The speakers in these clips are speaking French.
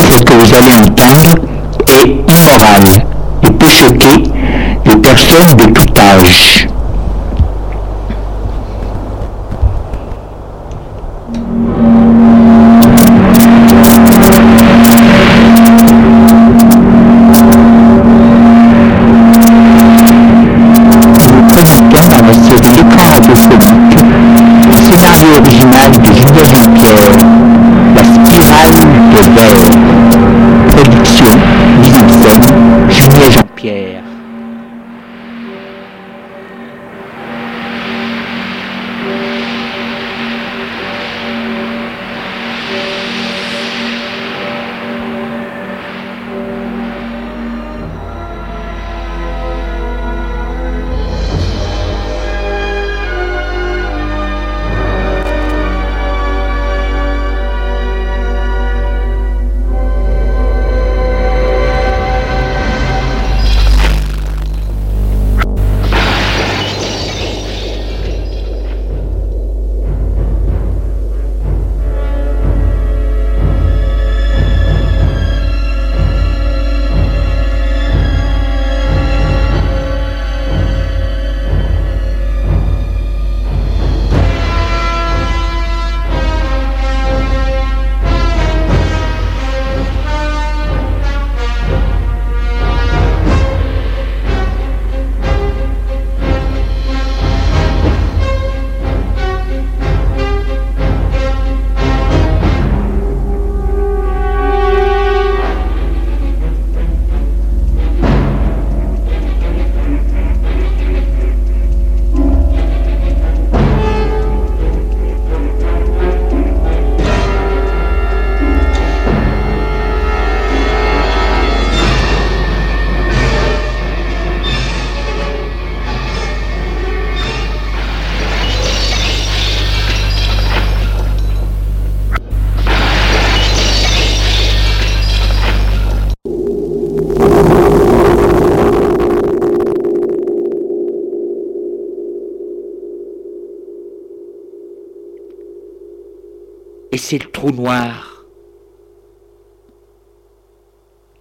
ce que vous allez entendre est immoral et peut choquer les personnes de tout âge?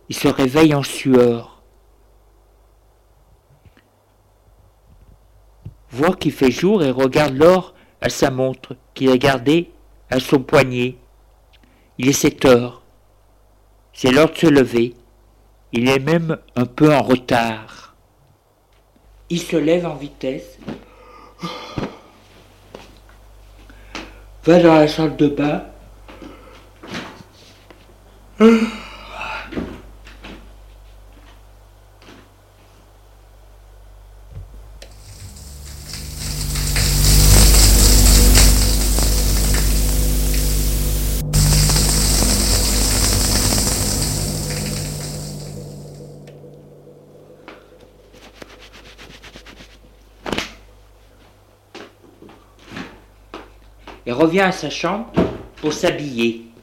Il se réveille en sueur. Voit qu'il fait jour et regarde l'or à sa montre qu'il a gardée à son poignet. Il est sept heures. C'est l'heure de se lever. Il est même un peu en retard. Il se lève en vitesse va dans la salle de bain. Et revient à sa chambre pour s'habiller.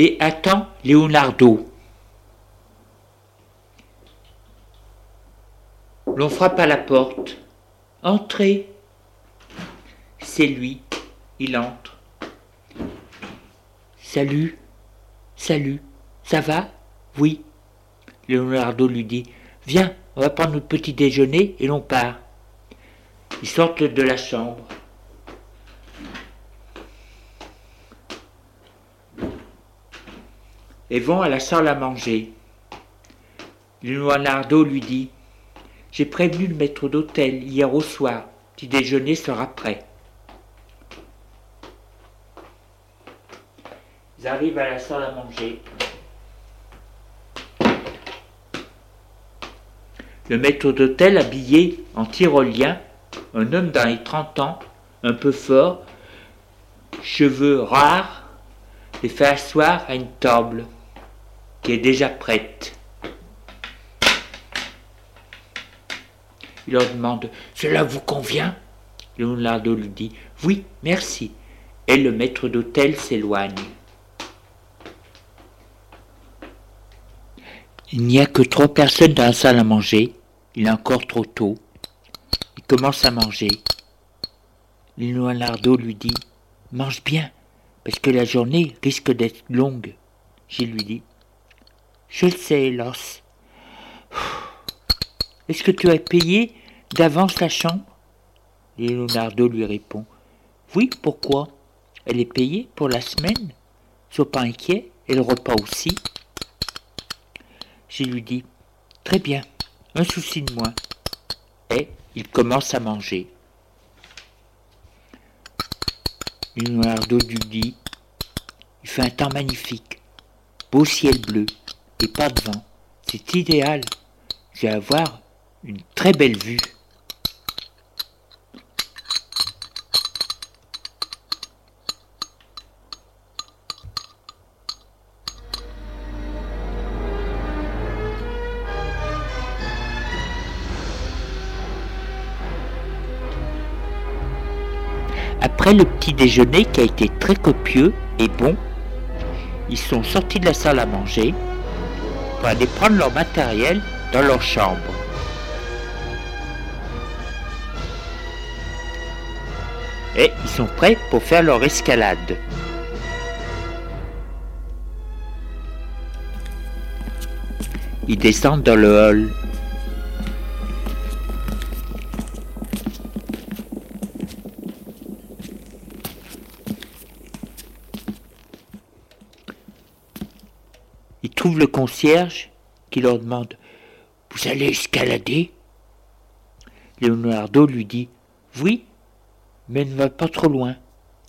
Et attend Leonardo. L'on frappe à la porte. Entrez. C'est lui. Il entre. Salut, salut, ça va? Oui. Leonardo lui dit Viens, on va prendre notre petit déjeuner et l'on part. Ils sortent de la chambre. Et vont à la salle à manger. Leonardo lui dit J'ai prévenu le maître d'hôtel hier au soir. Petit déjeuner sera prêt. Ils arrivent à la salle à manger. Le maître d'hôtel habillé en tyrolien, un homme dans les 30 ans, un peu fort, cheveux rares, les fait asseoir à une table qui est déjà prête. Il leur demande Cela vous convient? Leonardo lui dit Oui, merci. Et le maître d'hôtel s'éloigne. Il n'y a que trois personnes dans la salle à manger. Il est encore trop tôt. Il commence à manger. Leonardo lui dit Mange bien, parce que la journée risque d'être longue. Gilles lui dit Je le sais, Hélas. Est-ce que tu as payé d'avance la chambre? Leonardo lui répond Oui, pourquoi? Elle est payée pour la semaine. Sois pas inquiet, et le repas aussi. Je lui dis Très bien, un souci de moins. Et il commence à manger. Leonardo lui dit Il fait un temps magnifique, beau ciel bleu et pas de vent. C'est idéal. Je vais avoir une très belle vue. Après le petit déjeuner qui a été très copieux et bon, ils sont sortis de la salle à manger pour aller prendre leur matériel dans leur chambre. Et ils sont prêts pour faire leur escalade. Ils descendent dans le hall. Le concierge qui leur demande Vous allez escalader? Leonardo lui dit Oui, mais ne va pas trop loin.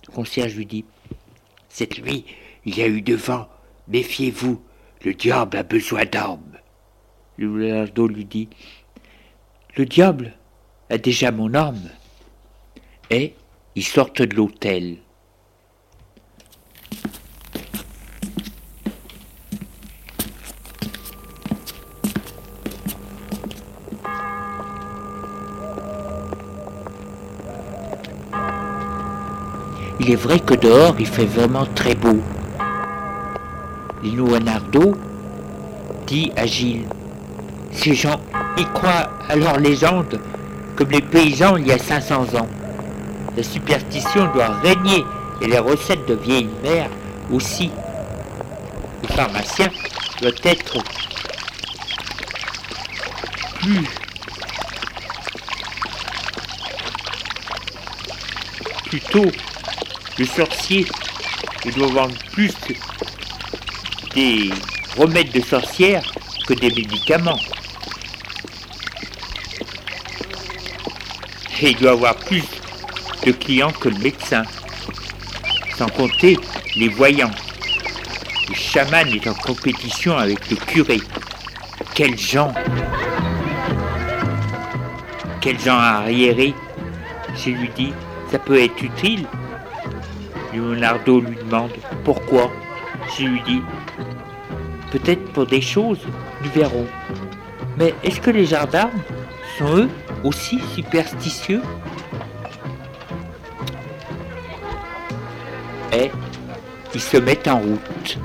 Le concierge lui dit Cette nuit, il y a eu de vent. Méfiez-vous, le diable a besoin d'armes. Leonardo lui dit Le diable a déjà mon arme. Et ils sortent de l'hôtel. Il est vrai que dehors il fait vraiment très beau. Leonardo dit à Gilles Ces gens y croient à leurs légendes comme les paysans il y a 500 ans. La superstition doit régner et les recettes de vieilles mères aussi. Le pharmacien doit être plus le sorcier il doit vendre plus des remèdes de sorcière que des médicaments. Et il doit avoir plus de clients que le médecin. Sans compter les voyants. Le chaman est en compétition avec le curé. Quels gens Quels gens arriérés Je lui dis, ça peut être utile Leonardo lui demande pourquoi. Je lui dis peut-être pour des choses, nous verrons. Mais est-ce que les jardins sont eux aussi superstitieux? Et ils se mettent en route.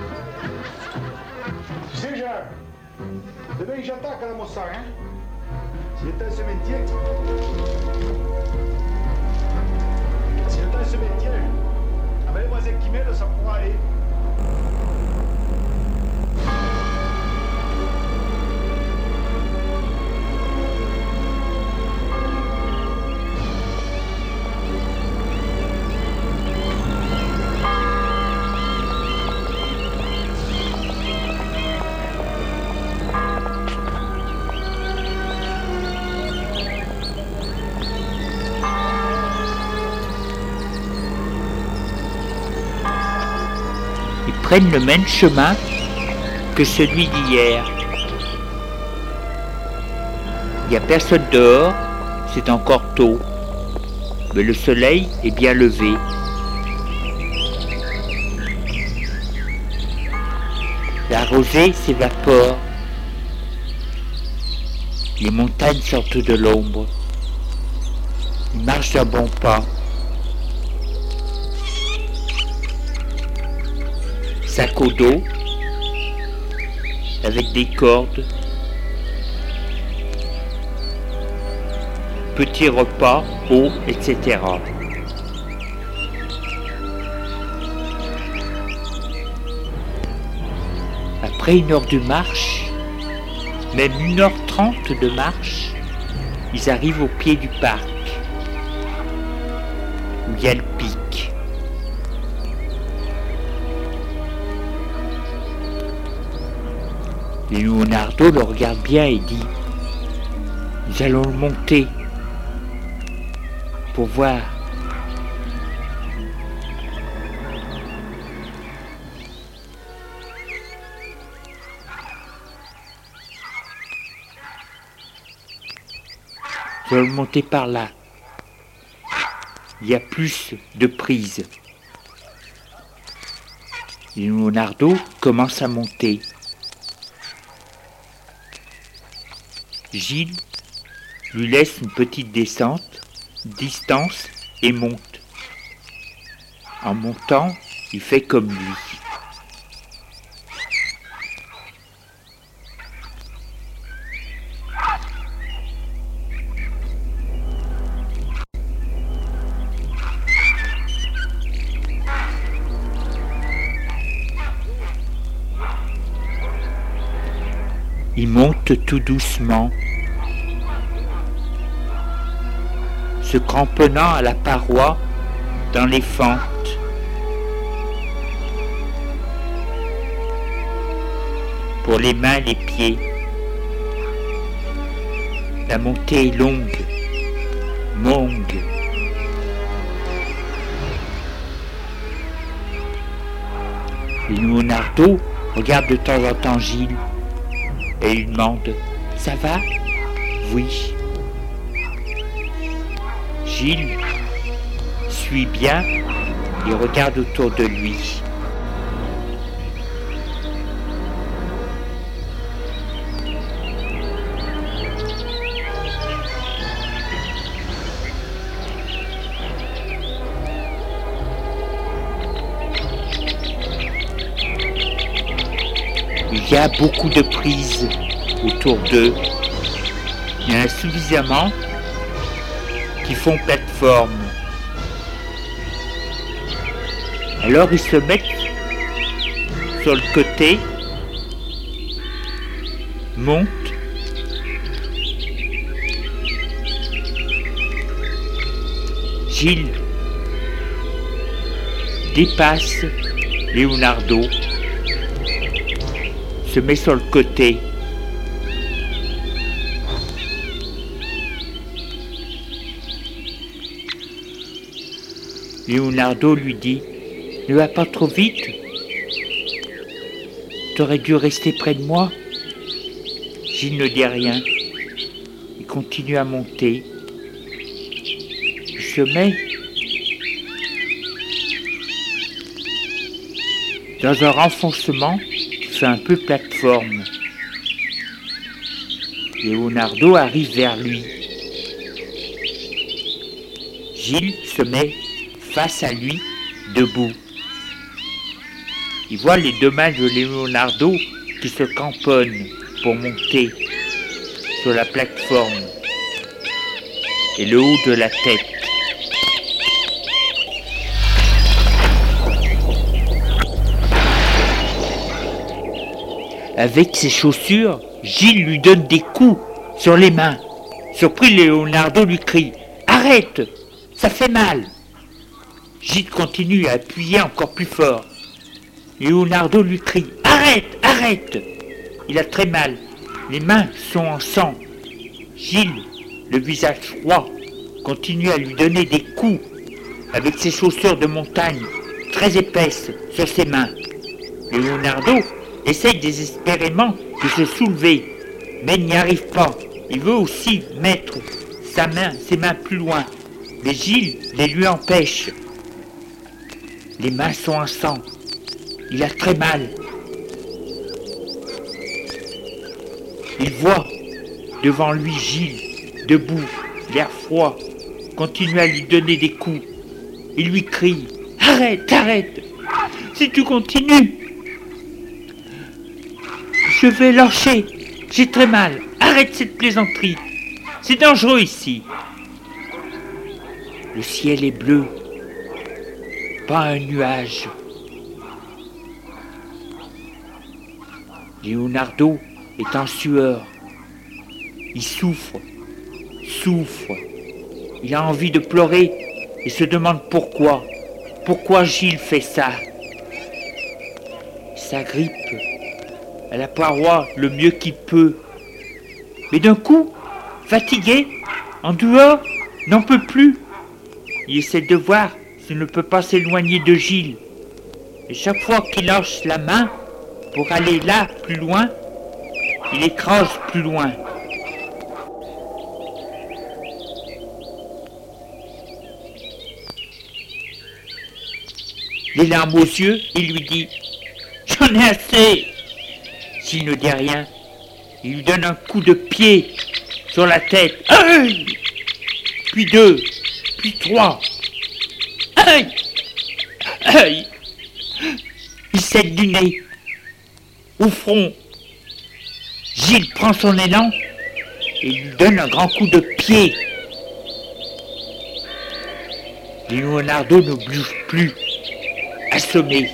Les voisins qui m'aident, prennent le même chemin que celui d'hier. Il n'y a personne dehors, c'est encore tôt, mais le soleil est bien levé. La rosée s'évapore. Les montagnes sortent de l'ombre. Ils marchent d'un bon pas. sacots d'eau avec des cordes, petits repas, eau, etc. Après une heure de marche, même une heure trente de marche, ils arrivent au pied du parc, où il y a le Leonardo le regarde bien et dit Nous allons le monter pour voir. Nous allons le monter par là. Il y a plus de prise. Leonardo commence à monter. Gilles lui laisse une petite descente, distance et monte. En montant, il fait comme lui. Il monte tout doucement, se cramponnant à la paroi dans les fentes. Pour les mains, les pieds. La montée est longue, longue. Leonardo regarde de temps en temps Gilles et lui demande Ça va? Oui. Gilles suit bien et regarde autour de lui. Il y a beaucoup de prises autour d'eux. Il y en a suffisamment qui font plateforme. Alors ils se mettent sur le côté, montent, Gilles dépasse Leonardo, se met sur le côté. Leonardo lui dit Ne va pas trop vite. T'aurais dû rester près de moi. Gilles ne dit rien. Il continue à monter. Il se met dans un renfoncement un peu plateforme. Leonardo arrive vers lui. Gilles se met face à lui, debout. Il voit les deux mains de Leonardo qui se cramponnent pour monter sur la plateforme et le haut de la tête. Avec ses chaussures, Gilles lui donne des coups sur les mains. Surpris, Leonardo lui crie Arrête Ça fait mal Gilles continue à appuyer encore plus fort. Leonardo lui crie Arrête Arrête Il a très mal. Les mains sont en sang. Gilles, le visage froid, continue à lui donner des coups avec ses chaussures de montagne très épaisses sur ses mains. Leonardo essaye désespérément de se soulever, mais n'y arrive pas. Il veut aussi mettre sa main, ses mains plus loin, mais Gilles les lui empêche. Les mains sont en sang. Il a très mal. Il voit devant lui Gilles, debout, l'air froid, continue à lui donner des coups. Il lui crie Arrête, arrête Si tu continues, je vais lâcher. J'ai très mal. Arrête cette plaisanterie. C'est dangereux ici. Le ciel est bleu, pas un nuage. Leonardo est en sueur. Il souffre, souffre. Il a envie de pleurer et se demande pourquoi. Pourquoi Gilles fait ça? Ça grippe à la paroi le mieux qu'il peut. Mais d'un coup, fatigué, en dehors, n'en peut plus. Il essaie de voir s'il ne peut pas s'éloigner de Gilles. Et chaque fois qu'il lâche la main pour aller là plus loin, il écrase plus loin. Les larmes aux yeux, il lui dit J'en ai assez S'il ne dit rien, il lui donne un coup de pied sur la tête. Aïe Puis deux, puis trois. Aïe Aïe Il cède du nez. Au front. Gilles prend son élan et lui donne un grand coup de pied. Leonardo ne bouge plus assommé.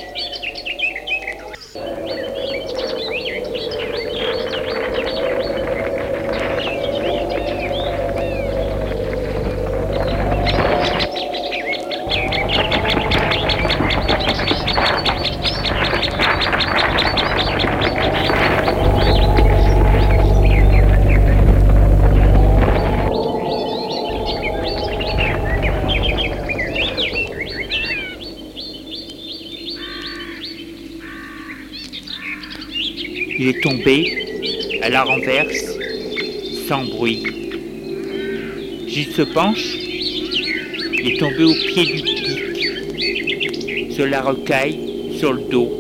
Tombé à la renverse, sans bruit. Gilles se penche, est tombé au pied du pic, sur la rocaille, sur le dos,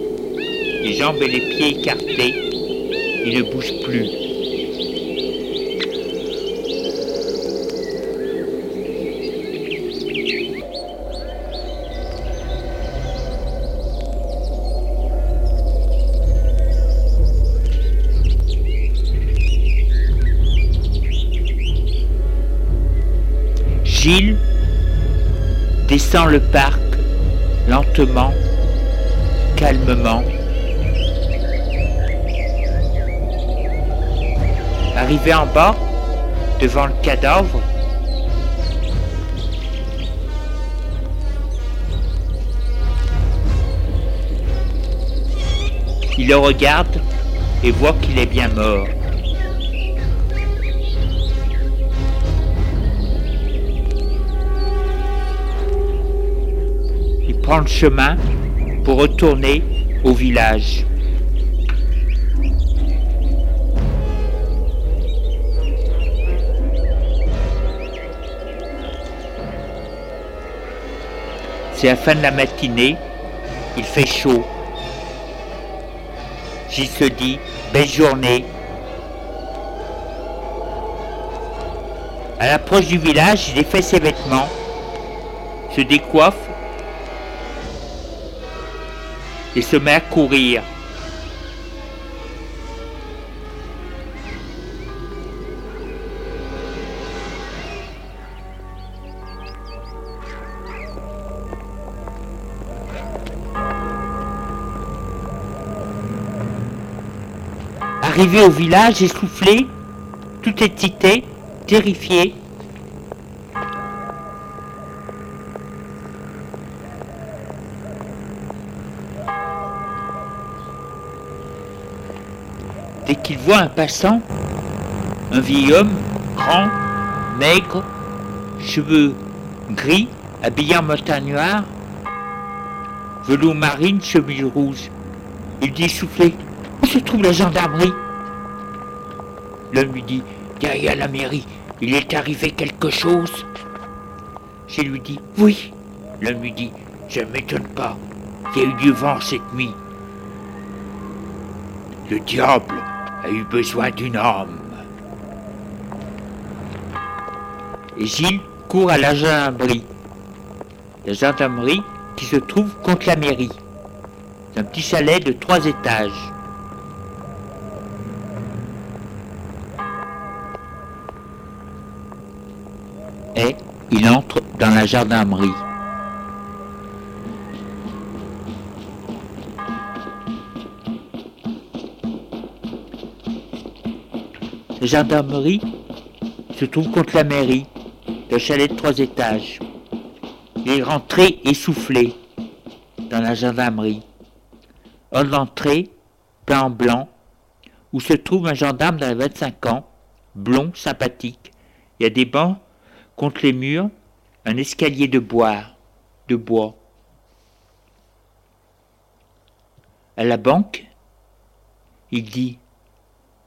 les jambes et les pieds écartés, il ne bouge plus. Le parc lentement, calmement. Arrivé en bas, devant le cadavre, il le regarde et voit qu'il est bien mort. Il prend le chemin pour retourner au village. C'est la fin de la matinée, il fait chaud. J'y se dit, belle journée. À l'approche du village, il défait ses vêtements, se décoiffe et se met à courir. Arrivé au village, essoufflé, tout excité, terrifié, qu'il voit un passant, un vieil homme, grand, maigre, cheveux gris, habillé en montagnard, velours marine, chemise rouge. Il dit soufflé, où se trouve la gendarmerie? L'homme lui dit, derrière la mairie, il est arrivé quelque chose. Je lui dis, oui. L'homme lui dit, je ne m'étonne pas, il y a eu du vent cette nuit. Le diable a eu besoin d'une âme. Et Gilles court à la gendarmerie. La gendarmerie qui se trouve contre la mairie. C'est un petit chalet de trois étages. Et Il entre dans la gendarmerie. Gendarmerie se trouve contre la mairie, le chalet de trois étages. Il est rentré essoufflé dans la gendarmerie. Hors d'entrée, plan blanc, où se trouve un gendarme de 25 ans, blond, sympathique. Il y a des bancs contre les murs, un escalier de bois, de bois. À la banque, il dit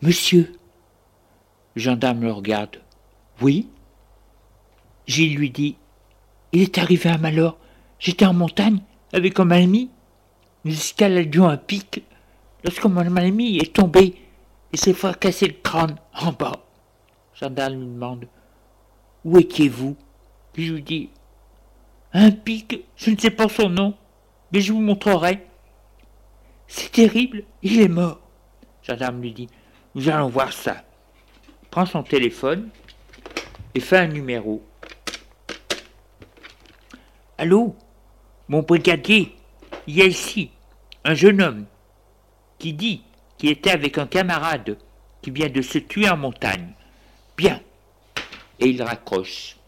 Monsieur. Gendarme le regarde. Oui. Gilles lui dit Il est arrivé un malheur. J'étais en montagne avec un ami. Nous escaladions un pic lorsque mon ami est tombé et s'est fracassé le crâne en bas. Gendarme lui demande Où étiez-vous? Je lui dis Un pic, je ne sais pas son nom, mais je vous montrerai. C'est terrible, il est mort. Gendarme lui dit Nous allons voir ça. Prend son téléphone et fait un numéro. Allô? Mon brigadier, il y a ici un jeune homme qui dit qu'il était avec un camarade qui vient de se tuer en montagne. Bien. Et il raccroche.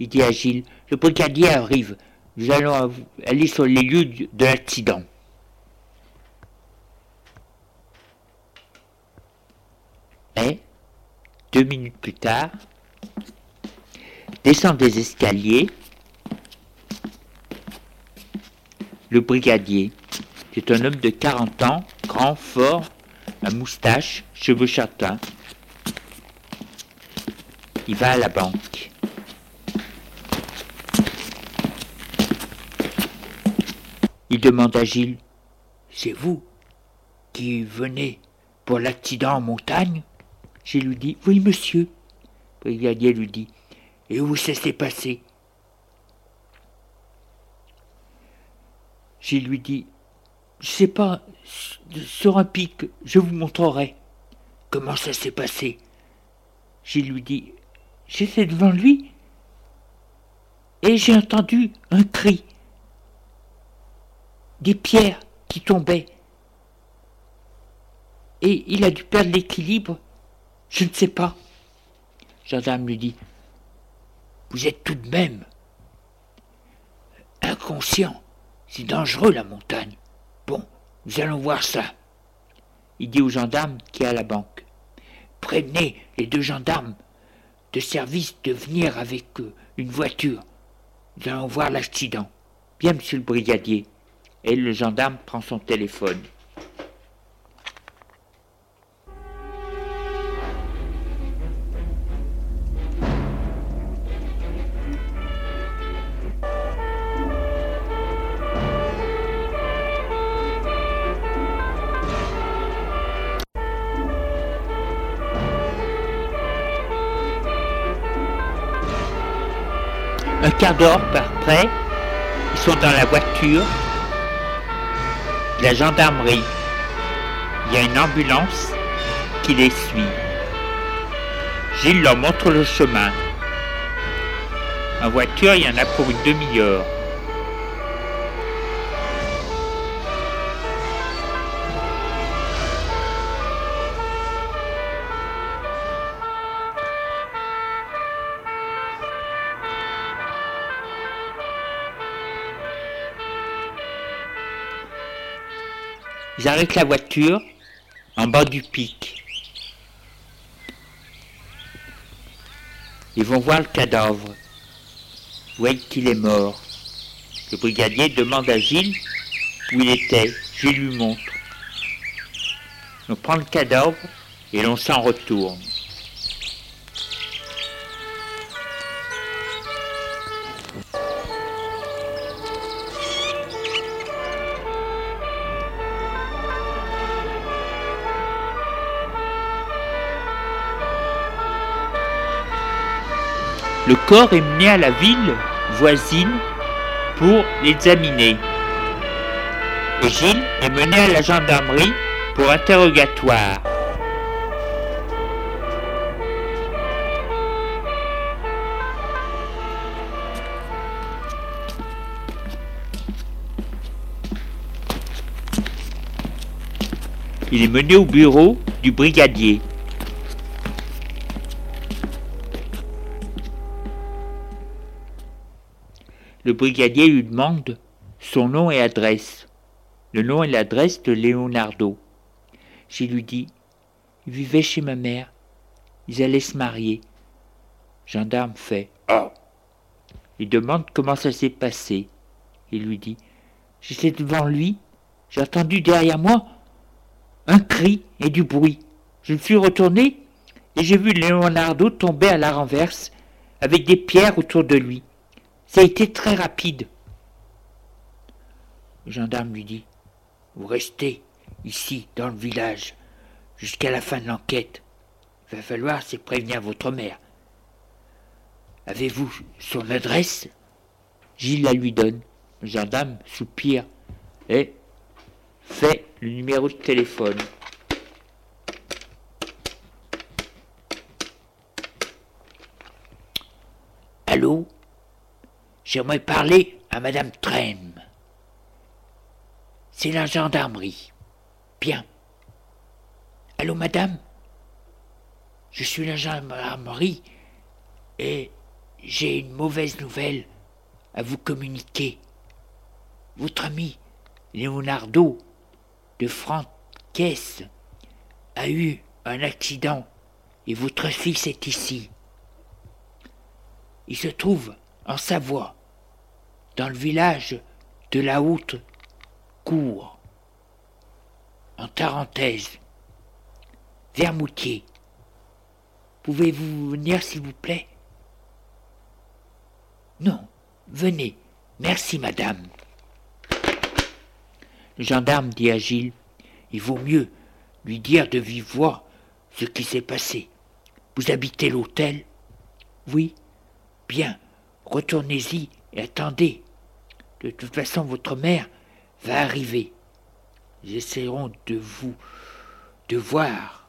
Il dit à Gilles, le brigadier arrive, nous allons aller sur les lieux de l'accident. Et, deux minutes plus tard, descend des escaliers, le brigadier, c'est un homme de 40 ans, grand, fort, à moustache, cheveux châtains. Il va à la banque. Il demande à Gilles C'est vous qui venez pour l'accident en montagne? Gilles lui dit Oui, monsieur. Le brigadier lui dit Et où ça s'est passé? Gilles lui dit Je sais pas, sur un pic, je vous montrerai. Comment ça s'est passé Gilles lui dit J'étais devant lui et j'ai entendu un cri des pierres qui tombaient. Et il a dû perdre l'équilibre. Je ne sais pas. Gendarme lui dit Vous êtes tout de même inconscient. C'est dangereux la montagne. Bon, nous allons voir ça. Il dit au gendarme qui est à la banque Prévenez les deux gendarmes de service de venir avec une voiture. Nous allons voir l'accident. Bien, monsieur le brigadier et le gendarme prend son téléphone. Quart par près, ils sont dans la voiture la gendarmerie. Il y a une ambulance qui les suit. Gilles leur montre le chemin. En voiture, il y en a pour une demi-heure. Ils arrêtent la voiture en bas du pic. Ils vont voir le cadavre. Voyez qu'il est mort. Le brigadier demande à Gilles où il était. Je lui montre. On prend le cadavre et l'on s'en retourne. Le corps est mené à la ville voisine pour l'examiner. Et Gilles est mené à la gendarmerie pour interrogatoire. Il est mené au bureau du brigadier. Brigadier lui demande son nom et adresse. Le nom et l'adresse de Leonardo. J'ai lui dit Il vivait chez ma mère. Ils allaient se marier. Gendarme fait Oh Il demande comment ça s'est passé. Il lui dit J'étais devant lui, j'ai entendu derrière moi un cri et du bruit. Je me suis retourné et j'ai vu Leonardo tomber à la renverse avec des pierres autour de lui. Ça a été très rapide. Le gendarme lui dit Vous restez ici, dans le village, jusqu'à la fin de l'enquête. Il va falloir c'est prévenir votre mère. Avez-vous son adresse? Gilles la lui donne. Le gendarme soupire et fait le numéro de téléphone. Allô J'aimerais parler à Madame Trem. C'est la gendarmerie. Bien. Allô, madame? Je suis la gendarmerie et j'ai une mauvaise nouvelle à vous communiquer. Votre ami Leonardo de Franquès a eu un accident et votre fils est ici. Il se trouve en Savoie, dans le village de la Haute Cour, en Tarentaise, Vermoutier. Pouvez-vous venir, s'il vous plaît? Non, venez. Merci, madame. Le gendarme dit à Gilles Il vaut mieux lui dire de vive voix ce qui s'est passé. Vous habitez l'hôtel? Oui. Bien. Retournez-y et attendez. De toute façon, votre mère va arriver. Ils essaieront de vous de voir.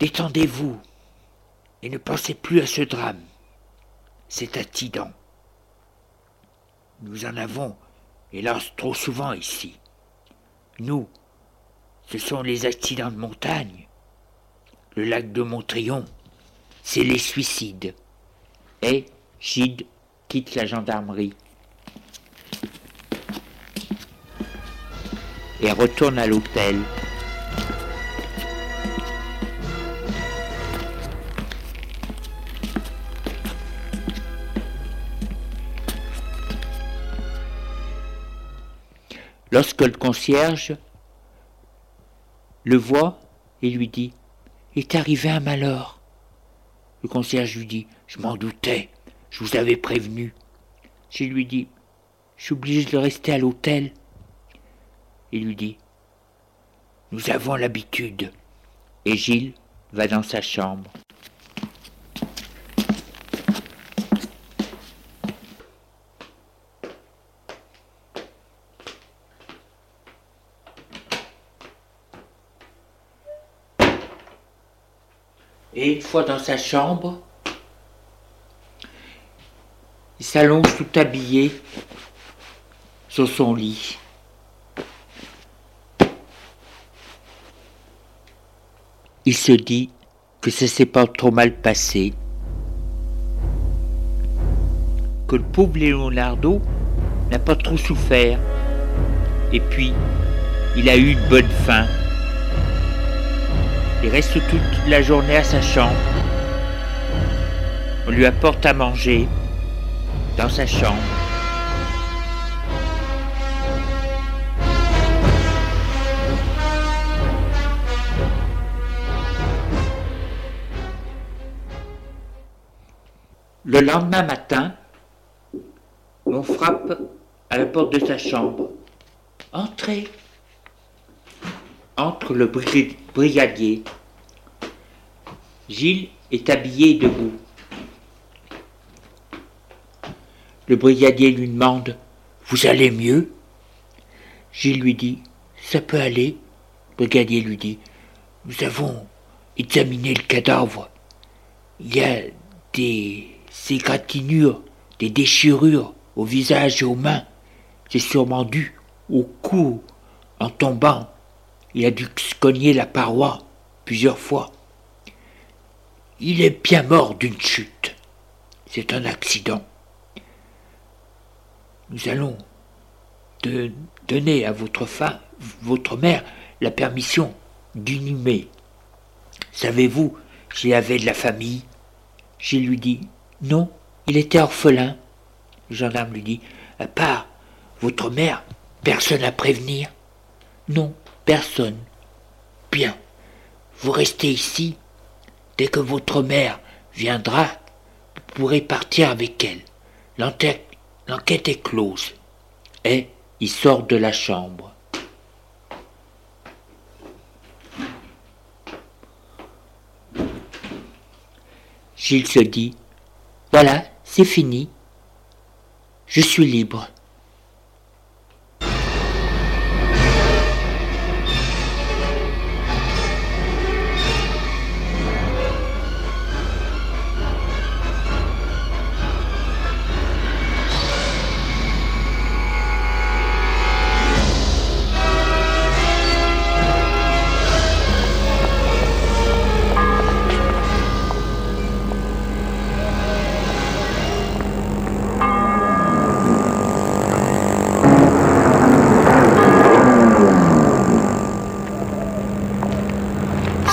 Détendez-vous et ne pensez plus à ce drame. C'est accident. Nous en avons, hélas, trop souvent ici. Nous, ce sont les accidents de montagne. Le lac de Montrion, c'est les suicides. Et Gide quitte la gendarmerie. et retourne à l'hôtel. Lorsque le concierge le voit et lui dit est arrivé un malheur? Le concierge lui dit Je m'en doutais, je vous avais prévenu. Je lui dis Je suis obligé de rester à l'hôtel. Il lui dit Nous avons l'habitude. Et Gilles va dans sa chambre. Et une fois dans sa chambre, s'allonge tout habillé sur son lit. Il se dit que ça s'est pas trop mal passé, que le pauvre Leonardo n'a pas trop souffert, et puis il a eu une bonne faim. Il reste toute la journée à sa chambre. On lui apporte à manger dans sa chambre. Le lendemain matin, on frappe à la porte de sa chambre. Entrez. Entre le brigadier. Gilles est habillé debout. Le brigadier lui demande Vous allez mieux? Gilles lui dit Ça peut aller. Le brigadier lui dit Nous avons examiné le cadavre. Il y a des égratignures, des déchirures au visage et aux mains. C'est sûrement dû au coup En tombant, il a dû cogner la paroi plusieurs fois. Il est bien mort d'une chute. C'est un accident. Nous allons donner à votre femme, votre mère, la permission d'inhumer. Savez-vous s'il avait de la famille J'ai lui dit non, il était orphelin. Le gendarme lui dit à part votre mère, personne à prévenir Non, personne. Bien. Vous restez ici. Dès que votre mère viendra, vous pourrez partir avec elle. L'enquête est close. Et il sort de la chambre. Gilles se dit Voilà, c'est fini. Je suis libre.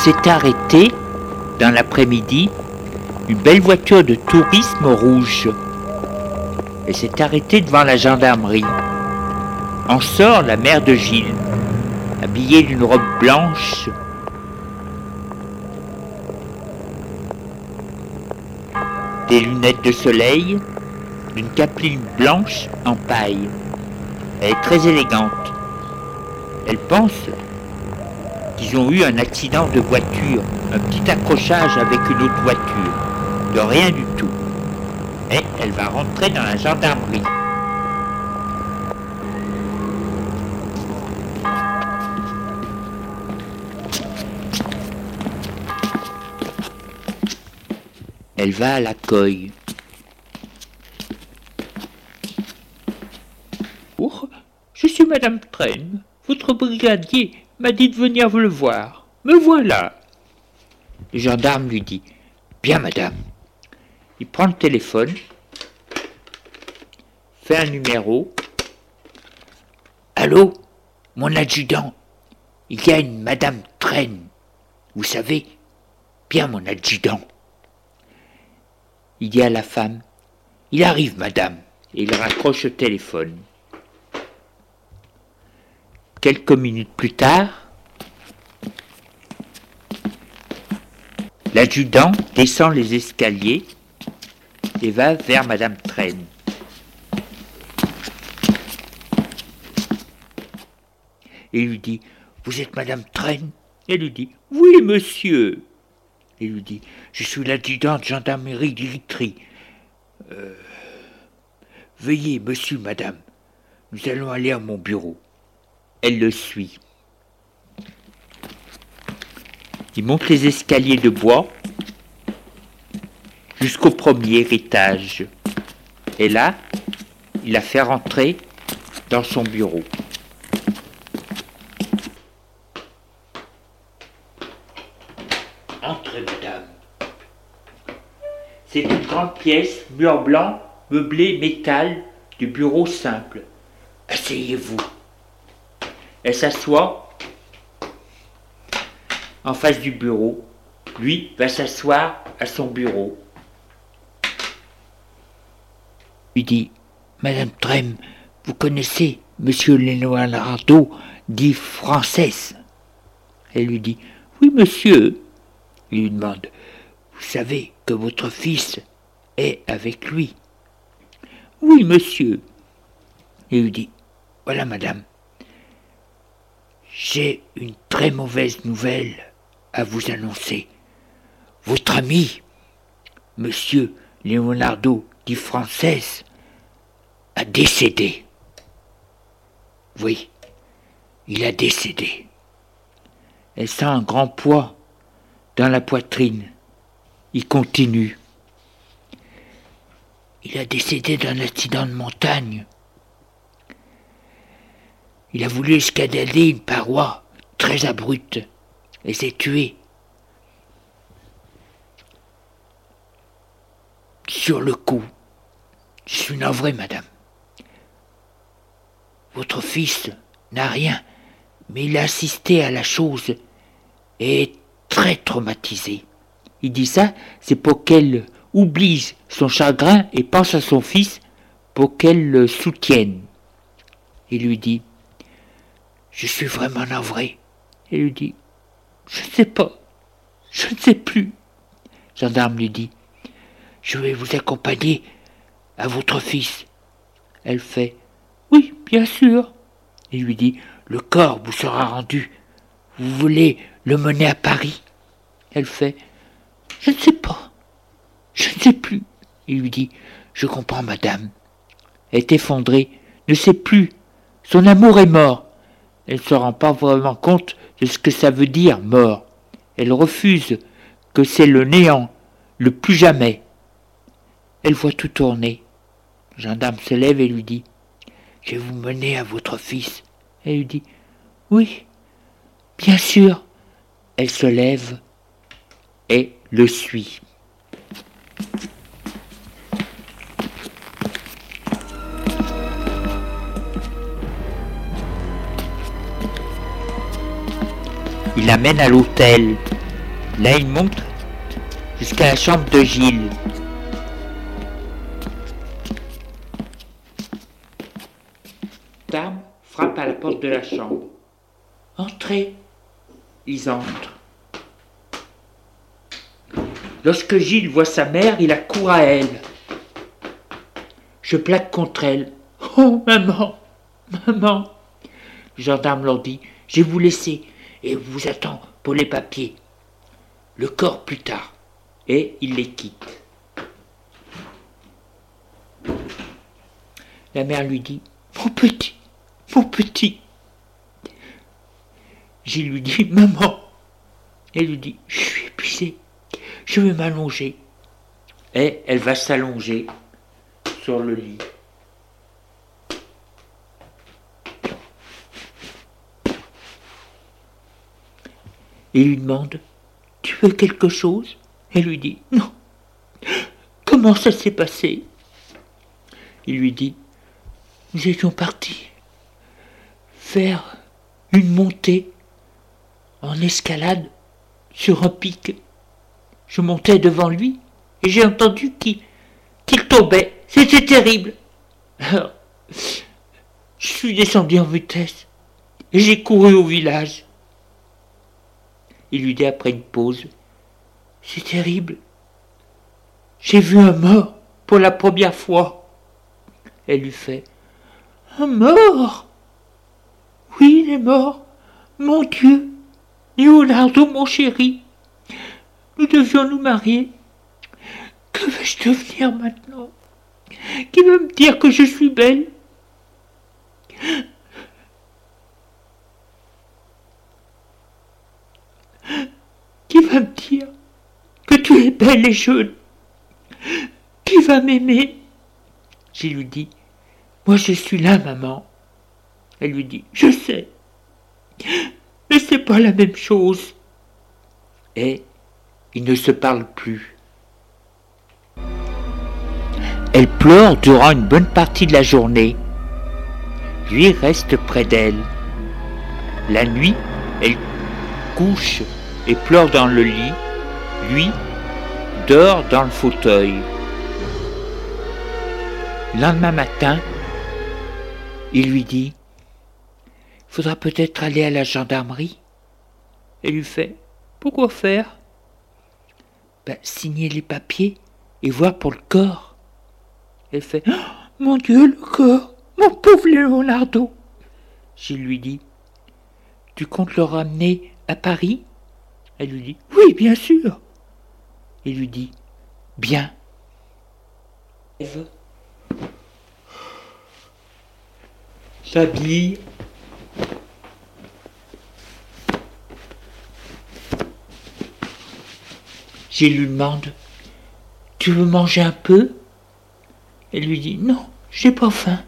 S'est arrêtée dans l'après-midi une belle voiture de tourisme rouge. Elle s'est arrêtée devant la gendarmerie. En sort la mère de Gilles, habillée d'une robe blanche. Des lunettes de soleil, une capeline blanche en paille. Elle est très élégante. Elle pense ils ont eu un accident de voiture, un petit accrochage avec une autre voiture. De rien du tout. Et elle va rentrer dans la gendarmerie. Elle va à la coille. Oh, je suis Madame Train, votre brigadier m'a dit de venir vous le voir. Me voilà. Le gendarme lui dit Bien, madame. Il prend le téléphone, fait un numéro. Allô, mon adjudant, il y a une madame Traîne. Vous savez Bien, mon adjudant. Il dit à la femme Il arrive, madame. Et il raccroche le téléphone. Quelques minutes plus tard, l'adjudant descend les escaliers et va vers Madame Traîne. Et lui dit Vous êtes Madame Traîne Elle lui dit Oui, monsieur. Il lui dit Je suis l'adjudant de gendarmerie d'Ilitry. Euh, veuillez, monsieur, madame, nous allons aller à mon bureau. Elle le suit. Il monte les escaliers de bois jusqu'au premier étage. Et là, il la fait rentrer dans son bureau. Entrez, madame. C'est une grande pièce, mur blanc, meublé métal, du bureau simple. Asseyez-vous. Elle s'assoit en face du bureau. Lui va s'asseoir à son bureau. Lui dit Madame Trem, vous connaissez Monsieur Leonardo dit française. Elle lui dit Oui, monsieur. Il lui demande Vous savez que votre fils est avec lui Oui, monsieur. Il lui dit Voilà, madame, j'ai une très mauvaise nouvelle à vous annoncer. Votre ami, monsieur Leonardo di Frances, a décédé. Oui, il a décédé. Elle sent un grand poids dans la poitrine. Il continue. Il a décédé d'un accident de montagne. Il a voulu escalader une paroi très abrupte et s'est tué. Sur le coup, je suis navré, madame. Votre fils n'a rien, mais il a assisté à la chose et est très traumatisé. Il dit ça, c'est pour qu'elle oublie son chagrin et pense à son fils pour qu'elle le soutienne. Il lui dit Je suis vraiment navré. Il lui dit Je ne sais pas, je ne sais plus. Gendarme lui dit Je vais vous accompagner à votre fils. Elle fait Oui, bien sûr. Il lui dit Le corps vous sera rendu. Vous voulez le mener à Paris Elle fait Je ne sais pas. Je ne sais plus. Il lui dit Je comprends, madame. Elle est effondrée, ne sait plus. Son amour est mort. Elle ne se rend pas vraiment compte de ce que ça veut dire, mort. Elle refuse que c'est le néant, le plus jamais. Elle voit tout tourner. Le gendarme se lève et lui dit Je vais vous mener à votre fils. Elle lui dit Oui, bien sûr. Elle se lève et le suit. Il l'amène à l'hôtel. Là, il monte jusqu'à la chambre de Gilles. Dame frappe à la porte de la chambre. Entrez. Ils entrent. Lorsque Gilles voit sa mère, il accourt à elle. Je plaque contre elle. Oh, maman, maman. Le gendarme leur dit, je vais vous laisser et vous attend pour les papiers. Le corps plus tard. Et il les quitte. La mère lui dit, mon petit, mon petit. Gilles lui dit, maman. Elle lui dit, je suis épuisée je vais m'allonger. Et elle va s'allonger sur le lit. Et il lui demande Tu veux quelque chose? Elle lui dit Non. Comment ça s'est passé? Il lui dit Nous étions partis faire une montée en escalade sur un pic. Je montais devant lui et j'ai entendu qu'il tombait. C'était terrible. Alors, je suis descendu en vitesse et j'ai couru au village. Il lui dit après une pause C'est terrible. J'ai vu un mort pour la première fois. Elle lui fait Un mort? Oui, il est mort. Mon Dieu Leonardo, mon chéri nous devions nous marier. Que vais-je devenir maintenant? Qui va me dire que je suis belle? Qui va me dire que tu es belle et jeune? Qui va m'aimer? Je lui dis, moi je suis là, maman. Elle lui dit, je sais, mais c'est pas la même chose. Et ils ne se parlent plus. Elle pleure durant une bonne partie de la journée. Lui reste près d'elle. La nuit, elle couche et pleure dans le lit. Lui dort dans le fauteuil. Lendemain matin, il lui dit Faudra peut-être aller à la gendarmerie. Elle lui fait Pourquoi faire? Ben, signer les papiers et voir pour le corps. Elle fait oh, Mon Dieu, le corps Mon pauvre Leonardo Je lui dis Tu comptes le ramener à Paris Elle lui dit Oui, bien sûr. Il lui dit Bien. Eve s'habille Je lui demande Tu veux manger un peu? Elle lui dit Non, j'ai pas faim.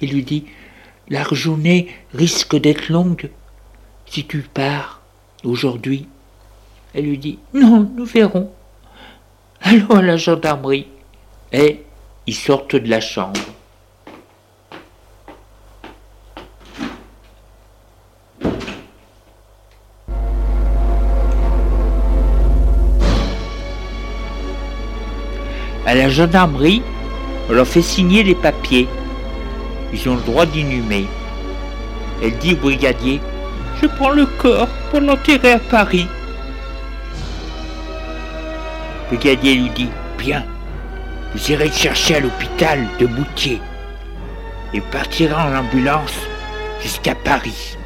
Il lui dit la journée risque d'être longue si tu pars aujourd'hui. Elle lui dit Non, nous verrons. Allons à la gendarmerie. Et ils sortent de la chambre. À la gendarmerie, on leur fait signer les papiers. Ils ont le droit d'inhumer. Elle dit au brigadier Je prends le corps pour l'enterrer à Paris. Le brigadier lui dit Bien, vous irez le chercher à l'hôpital de Moutier et partirez en ambulance jusqu'à Paris.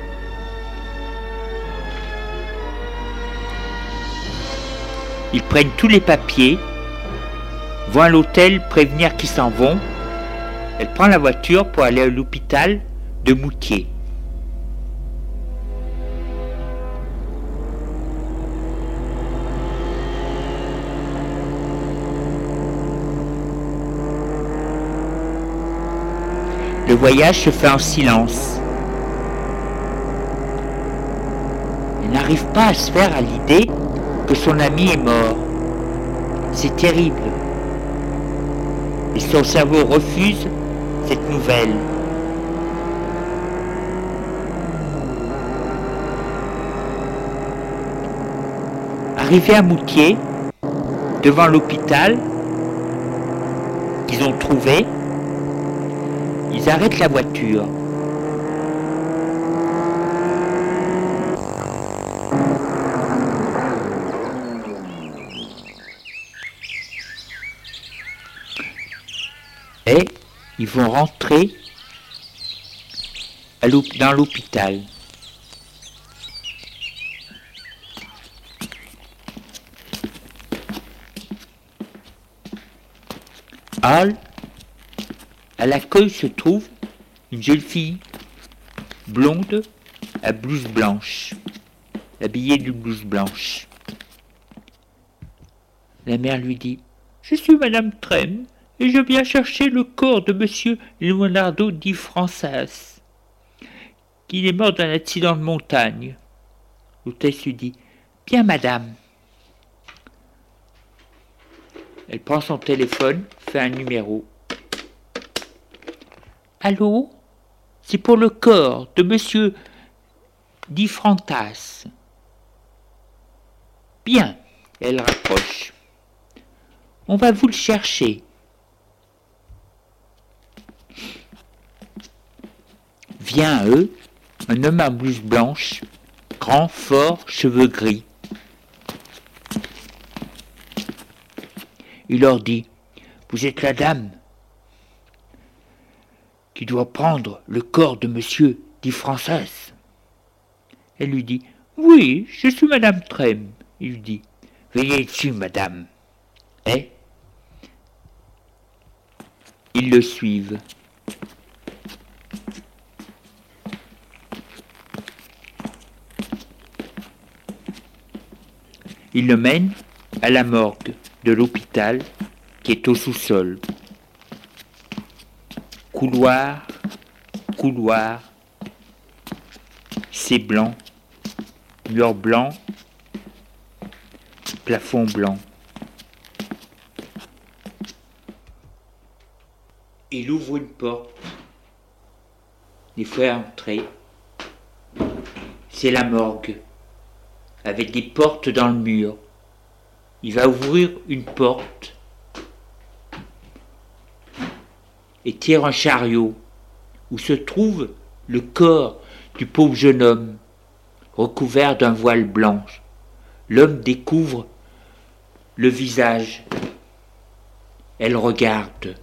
Ils prennent tous les papiers vont à l'hôtel prévenir qu'ils s'en vont. Elle prend la voiture pour aller à l'hôpital de Moutier. Le voyage se fait en silence. Elle n'arrive pas à se faire à l'idée que son ami est mort. C'est terrible et son cerveau refuse cette nouvelle. Arrivé à Moutier, devant l'hôpital qu'ils ont trouvé, ils la voiture. et ils vont rentrer dans l'hôpital. Hall, à l'accueil se trouve une jeune fille blonde à blouse blanche, habillée d'une blouse blanche. La mère lui dit Je suis Madame Trem, et je viens chercher le corps de monsieur Leonardo di Frances, qui est mort d'un accident de montagne. L'hôtesse lui dit Bien, madame. Elle prend son téléphone, fait un numéro. Allô? C'est pour le corps de monsieur Di Frantas. Bien, elle rapproche. On va vous le chercher. vient à eux un homme à blouse blanche, grand, fort, cheveux gris. Il leur dit Vous êtes la dame qui doit prendre le corps de monsieur dit Française. Elle lui dit Oui, je suis madame Trem. Il lui dit Veillez dessus, madame. Et ils le suivent. Il le mène à la morgue de l'hôpital qui est au sous-sol. Couloir, couloir, c'est blanc, mur blanc, plafond blanc. Il ouvre une porte. Il faut entrer. C'est la morgue avec des portes dans le mur. Il va ouvrir une porte et tire un chariot où se trouve le corps du pauvre jeune homme recouvert d'un voile blanche. L'homme découvre le visage. Elle regarde.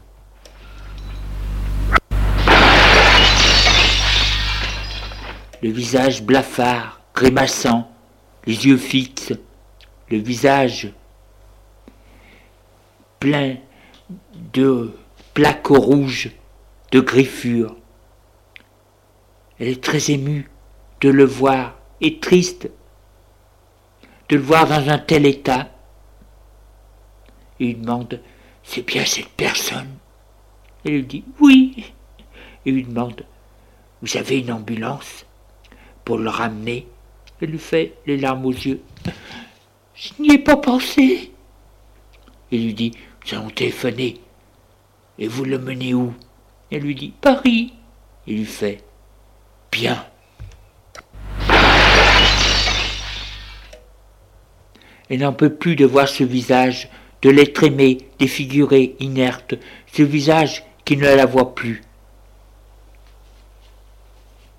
Le visage blafard, grimaçant, les yeux fixes, le visage plein de plaques rouges, de griffures. Elle est très émue de le voir et triste de le voir dans un tel état. il demande C'est bien cette personne? Elle lui dit Oui. Il demande Vous avez une ambulance pour le ramener? Elle lui fait les larmes aux yeux. Je n'y ai pas pensé. Il lui dit Nous allons téléphoner. Et vous le menez où? Elle lui dit Paris. Il lui fait Bien. Elle n'en peut plus de voir ce visage, de l'être aimé, défiguré, inerte, ce visage qui ne la voit plus.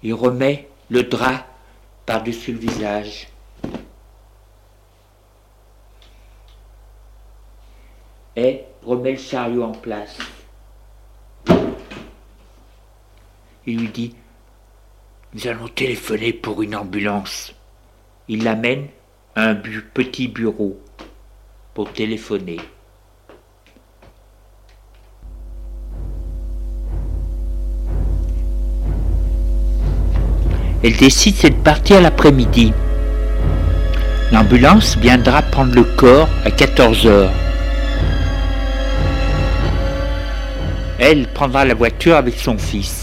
Il remet le drap par-dessus le visage. Et remet le chariot en place. Il lui dit Nous allons téléphoner pour une ambulance. Il l'amène à un petit bureau pour téléphoner. Elle décide cette partir l'après-midi. L'ambulance viendra prendre le corps à 14 heures. Elle prendra la voiture avec son fils.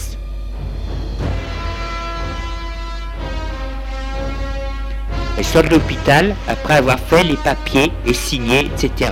Elle sort de l'hôpital après avoir fait les papiers et signé, etc.